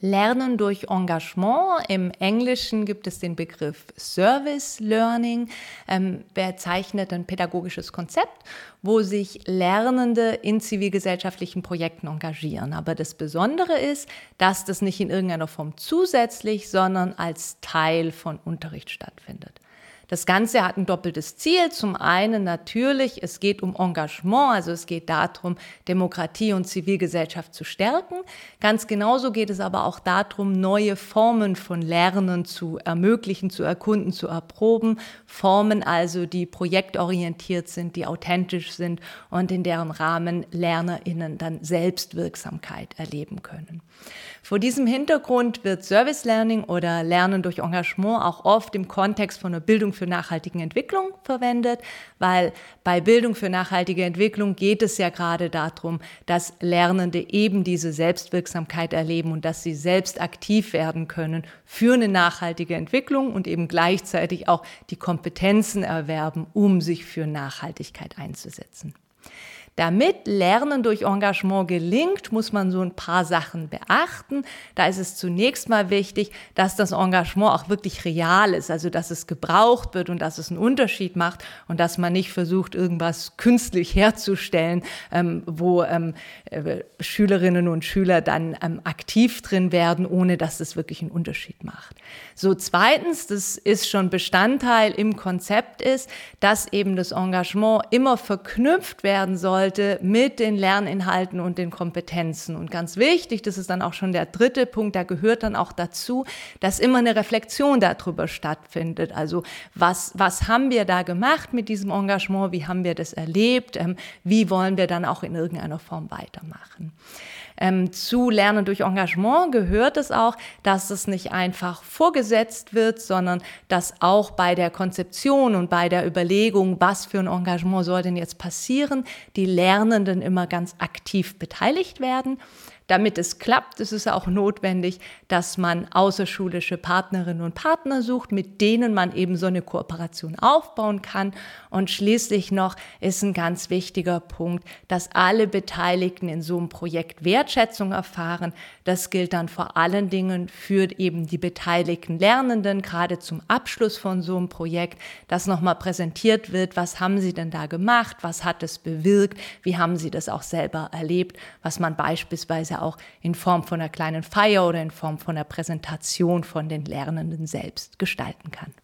Lernen durch Engagement. Im Englischen gibt es den Begriff Service Learning, ähm, bezeichnet ein pädagogisches Konzept, wo sich Lernende in zivilgesellschaftlichen Projekten engagieren. Aber das Besondere ist, dass das nicht in irgendeiner Form zusätzlich, sondern als Teil von Unterricht stattfindet. Das Ganze hat ein doppeltes Ziel. Zum einen natürlich, es geht um Engagement, also es geht darum, Demokratie und Zivilgesellschaft zu stärken. Ganz genauso geht es aber auch darum, neue Formen von Lernen zu ermöglichen, zu erkunden, zu erproben. Formen also, die projektorientiert sind, die authentisch sind und in deren Rahmen LernerInnen dann Selbstwirksamkeit erleben können. Vor diesem Hintergrund wird Service Learning oder Lernen durch Engagement auch oft im Kontext von der Bildung für nachhaltige Entwicklung verwendet, weil bei Bildung für nachhaltige Entwicklung geht es ja gerade darum, dass Lernende eben diese Selbstwirksamkeit erleben und dass sie selbst aktiv werden können für eine nachhaltige Entwicklung und eben gleichzeitig auch die Kompetenzen erwerben, um sich für Nachhaltigkeit einzusetzen. Damit Lernen durch Engagement gelingt, muss man so ein paar Sachen beachten. Da ist es zunächst mal wichtig, dass das Engagement auch wirklich real ist, also dass es gebraucht wird und dass es einen Unterschied macht und dass man nicht versucht, irgendwas künstlich herzustellen, ähm, wo ähm, äh, Schülerinnen und Schüler dann ähm, aktiv drin werden, ohne dass es wirklich einen Unterschied macht. So zweitens, das ist schon Bestandteil im Konzept ist, dass eben das Engagement immer verknüpft werden soll sollte mit den Lerninhalten und den Kompetenzen. Und ganz wichtig, das ist dann auch schon der dritte Punkt, da gehört dann auch dazu, dass immer eine Reflexion darüber stattfindet. Also was, was haben wir da gemacht mit diesem Engagement? Wie haben wir das erlebt? Ähm, wie wollen wir dann auch in irgendeiner Form weitermachen? Ähm, zu Lernen durch Engagement gehört es auch, dass es nicht einfach vorgesetzt wird, sondern dass auch bei der Konzeption und bei der Überlegung, was für ein Engagement soll denn jetzt passieren, die Lernenden immer ganz aktiv beteiligt werden. Damit es klappt, ist es auch notwendig, dass man außerschulische Partnerinnen und Partner sucht, mit denen man eben so eine Kooperation aufbauen kann. Und schließlich noch ist ein ganz wichtiger Punkt, dass alle Beteiligten in so einem Projekt Wertschätzung erfahren. Das gilt dann vor allen Dingen für eben die beteiligten Lernenden, gerade zum Abschluss von so einem Projekt, dass nochmal präsentiert wird, was haben sie denn da gemacht, was hat es bewirkt, wie haben sie das auch selber erlebt, was man beispielsweise auch in Form von einer kleinen Feier oder in Form von einer Präsentation von den Lernenden selbst gestalten kann.